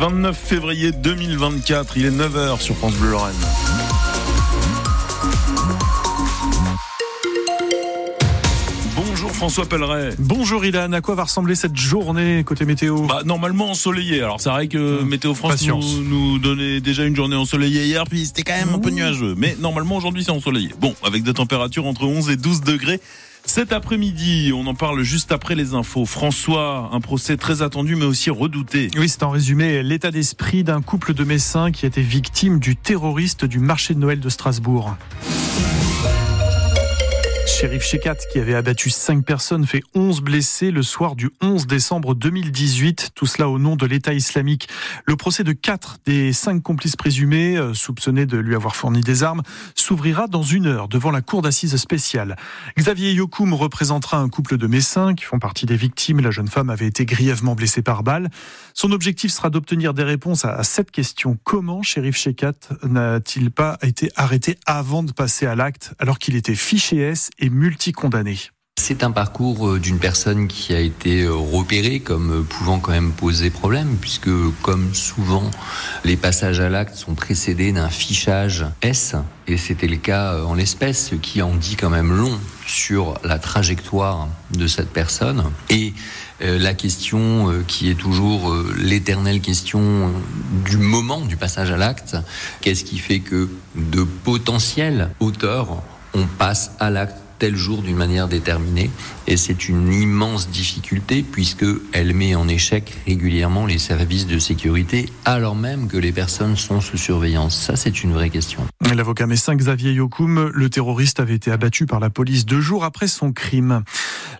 29 février 2024. Il est 9h sur France Bleu Lorraine. Bonjour François Pelleret. Bonjour Ilan, à quoi va ressembler cette journée côté météo? Bah normalement ensoleillé. Alors c'est vrai que Hum, Météo France nous, nous donnait déjà une journée ensoleillée hier, puis c'était quand même un peu nuageux. Mais normalement aujourd'hui c'est ensoleillé. Bon, avec des températures entre 11 et 12 degrés. Cet après-midi, on en parle juste après les infos. François, un procès très attendu mais aussi redouté. Oui, c'est en résumé l'état d'esprit d'un couple de Messins qui a été victime du terroriste du marché de Noël de Strasbourg. Shérif Shekat, qui avait abattu 5 personnes, fait 11 blessés le soir du 11 décembre 2018. Tout cela au nom de l'État islamique. Le procès de 4 des 5 complices présumés, euh, soupçonnés de lui avoir fourni des armes, s'ouvrira dans une heure devant la cour d'assises spéciale. Xavier Yokoum représentera un couple de Messins qui font partie des victimes. La jeune femme avait été grièvement blessée par balle. Son objectif sera d'obtenir des réponses à, cette question. Comment Shérif Shekat n'a-t-il pas été arrêté avant de passer à l'acte alors qu'il était fiché S et multicondamné C'est un parcours euh, d'une personne qui a été euh, repérée comme euh, pouvant quand même poser problème, puisque comme souvent, les passages à l'acte sont précédés d'un fichage S, et c'était le cas en l'espèce, ce qui en dit quand même long sur la trajectoire de cette personne. Et la question qui est toujours l'éternelle question du moment du passage à l'acte, qu'est-ce qui fait que de potentiels auteurs, on passe à l'acte tel jour d'une manière déterminée et c'est une immense difficulté puisque elle met en échec régulièrement les services de sécurité alors même que les personnes sont sous surveillance. Ça c'est une vraie question. L'avocat messin Xavier Yokoum, le terroriste avait été abattu par la police deux jours après son crime.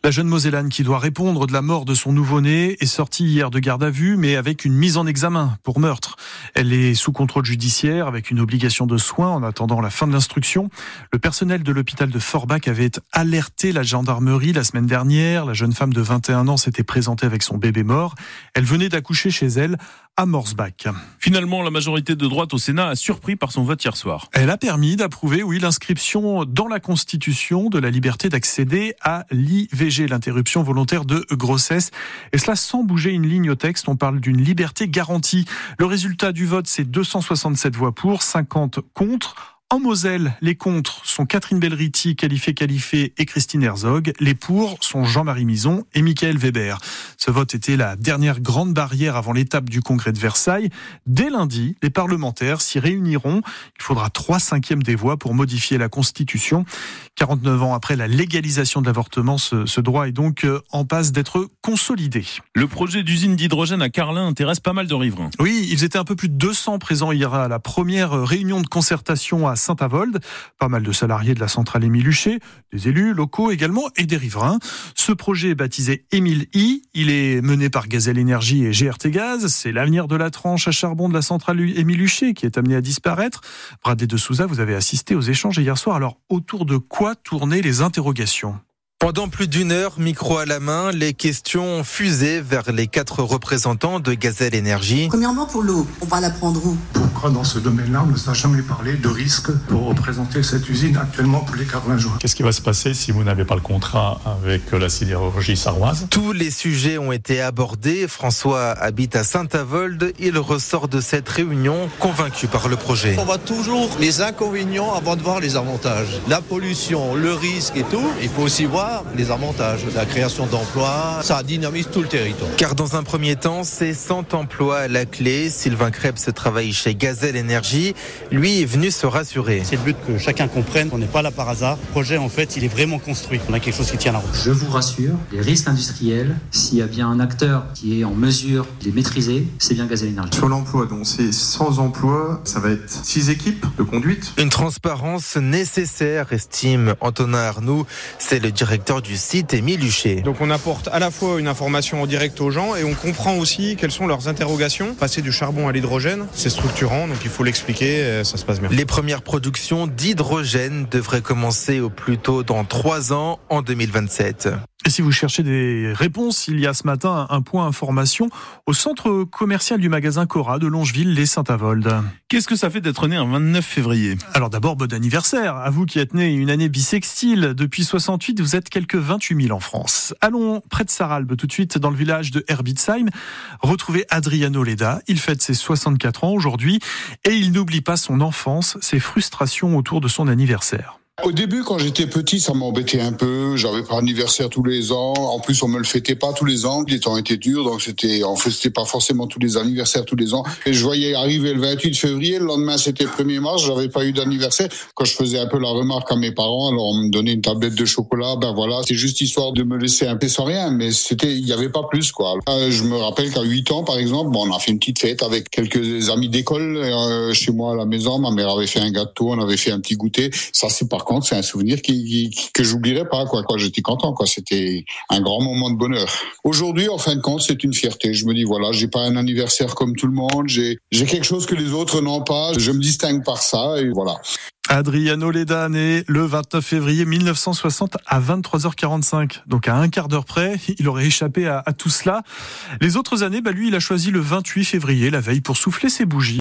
La jeune Mosellane qui doit répondre de la mort de son nouveau-né est sortie hier de garde à vue, mais avec une mise en examen pour meurtre. Elle est sous contrôle judiciaire avec une obligation de soins en attendant la fin de l'instruction. Le personnel de l'hôpital de Forbach avait alerté la gendarmerie la semaine dernière. La jeune femme de 21 ans s'était présentée avec son bébé mort. Elle venait d'accoucher chez elle à Morsbach. Finalement, la majorité de droite au Sénat a surpris par son vote hier soir. Elle a permis d'approuver, oui, l'inscription dans la Constitution de la liberté d'accéder à l'IVG, l'interruption volontaire de grossesse. Et cela sans bouger une ligne au texte. On parle d'une liberté garantie. Le résultat du vote, c'est 267 voix pour, 50 contre. En Moselle, les contre sont Catherine Belriti, qualifiée qualifiée, et Christine Herzog. Les pour sont Jean-Marie Mison et Michael Weber. Ce vote était la dernière grande barrière avant l'étape du congrès de Versailles. Dès lundi, les parlementaires s'y réuniront. Il faudra trois cinquièmes des voix pour modifier la Constitution. 49 ans après la légalisation de l'avortement, ce, ce droit est donc euh, en passe d'être consolidé. Le projet d'usine d'hydrogène à Carlin intéresse pas mal de riverains. Oui, ils étaient un peu plus de 200 présents hier à la première réunion de concertation à Saint-Avold. Pas mal de salariés de la centrale Émile Huchet, des élus locaux également et des riverains. Ce projet est baptisé Émile I. Il est mené par Gazelle Énergie et GRT Gaz. C'est l'avenir de la tranche à charbon de la centrale Émile Huchet qui est amené à disparaître. Bradley de Souza, vous avez assisté aux échanges hier soir. Alors, autour de quoi tourner les interrogations? Pendant plus d'une heure, micro à la main, les questions fusaient vers les quatre représentants de Gazelle Énergie. Premièrement, pour l'eau, on va la prendre où? Pourquoi dans ce domaine-là, on ne a jamais parlé de risque pour représenter cette usine actuellement pour les 80 jours? Qu'est-ce qui va se passer si vous n'avez pas le contrat avec la sidérurgie sarroise? Tous les sujets ont été abordés. François habite à Saint-Avold. Il ressort de cette réunion convaincu par le projet. On voit toujours les inconvénients avant de voir les avantages. La pollution, le risque et tout. Il faut aussi voir les avantages. La création d'emplois, ça dynamise tout le territoire. Car dans un premier temps, c'est 100 emplois à la clé. Sylvain Krebs travaille chez Gazelle Énergie. Lui est venu se rassurer. C'est le but que chacun comprenne qu'on n'est pas là par hasard. Le projet, en fait, il est vraiment construit. On a quelque chose qui tient la route. Je vous rassure, les risques industriels, s'il y a bien un acteur qui est en mesure de les maîtriser, c'est bien Gazelle Énergie. Sur l'emploi, donc c'est 100 emplois, ça va être 6 équipes de conduite. Une transparence nécessaire, estime Antonin Arnoux. C'est le directeur du site Émile. Donc on apporte à la fois une information en direct aux gens et on comprend aussi quelles sont leurs interrogations. Passer du charbon à l'hydrogène, c'est structurant, donc il faut l'expliquer, euh, ça se passe bien. Les premières productions d'hydrogène devraient commencer au plus tôt dans trois ans, en 2027. Et si vous cherchez des réponses, il y a ce matin un point information au centre commercial du magasin Cora de Longeville, les Saint-Avold. Qu'est-ce que ça fait d'être né un 29 février? Alors d'abord, bon anniversaire à vous qui êtes né une année bissextile. Depuis 68, vous êtes quelques 28 000 en France. Allons près de Saralbe, tout de suite dans le village de Herbitsheim. Retrouvez Adriano Leda. Il fête ses 64 ans aujourd'hui et il n'oublie pas son enfance, ses frustrations autour de son anniversaire. Au début, quand j'étais petit, ça m'embêtait un peu. J'avais pas anniversaire tous les ans. En plus, on me le fêtait pas tous les ans. Les temps étaient durs, donc c'était, en fait, c'était pas forcément tous les anniversaires tous les ans. Et je voyais arriver le 28 février. Le lendemain, c'était le 1er mars. J'avais pas eu d'anniversaire. Quand je faisais un peu la remarque à mes parents, alors on me donnait une tablette de chocolat. Ben voilà, c'est juste histoire de me laisser un peu sans rien. Mais c'était, il y avait pas plus, quoi. Euh, je me rappelle qu'à 8 ans, par exemple, bon, on a fait une petite fête avec quelques amis d'école euh, chez moi à la maison. Ma mère avait fait un gâteau, on avait fait un petit goûter. Ça, c'est par c'est un souvenir qui, qui que j'oublierai pas. Quoi, quoi j'étais content. Quoi, c'était un grand moment de bonheur. Aujourd'hui, en fin de compte, c'est une fierté. Je me dis voilà, j'ai pas un anniversaire comme tout le monde. J'ai j'ai quelque chose que les autres n'ont pas. Je me distingue par ça voilà. Adriano Leda, né le 29 février 1960 à 23h45. Donc à un quart d'heure près, il aurait échappé à, à, tout cela. Les autres années, bah lui, il a choisi le 28 février, la veille, pour souffler ses bougies.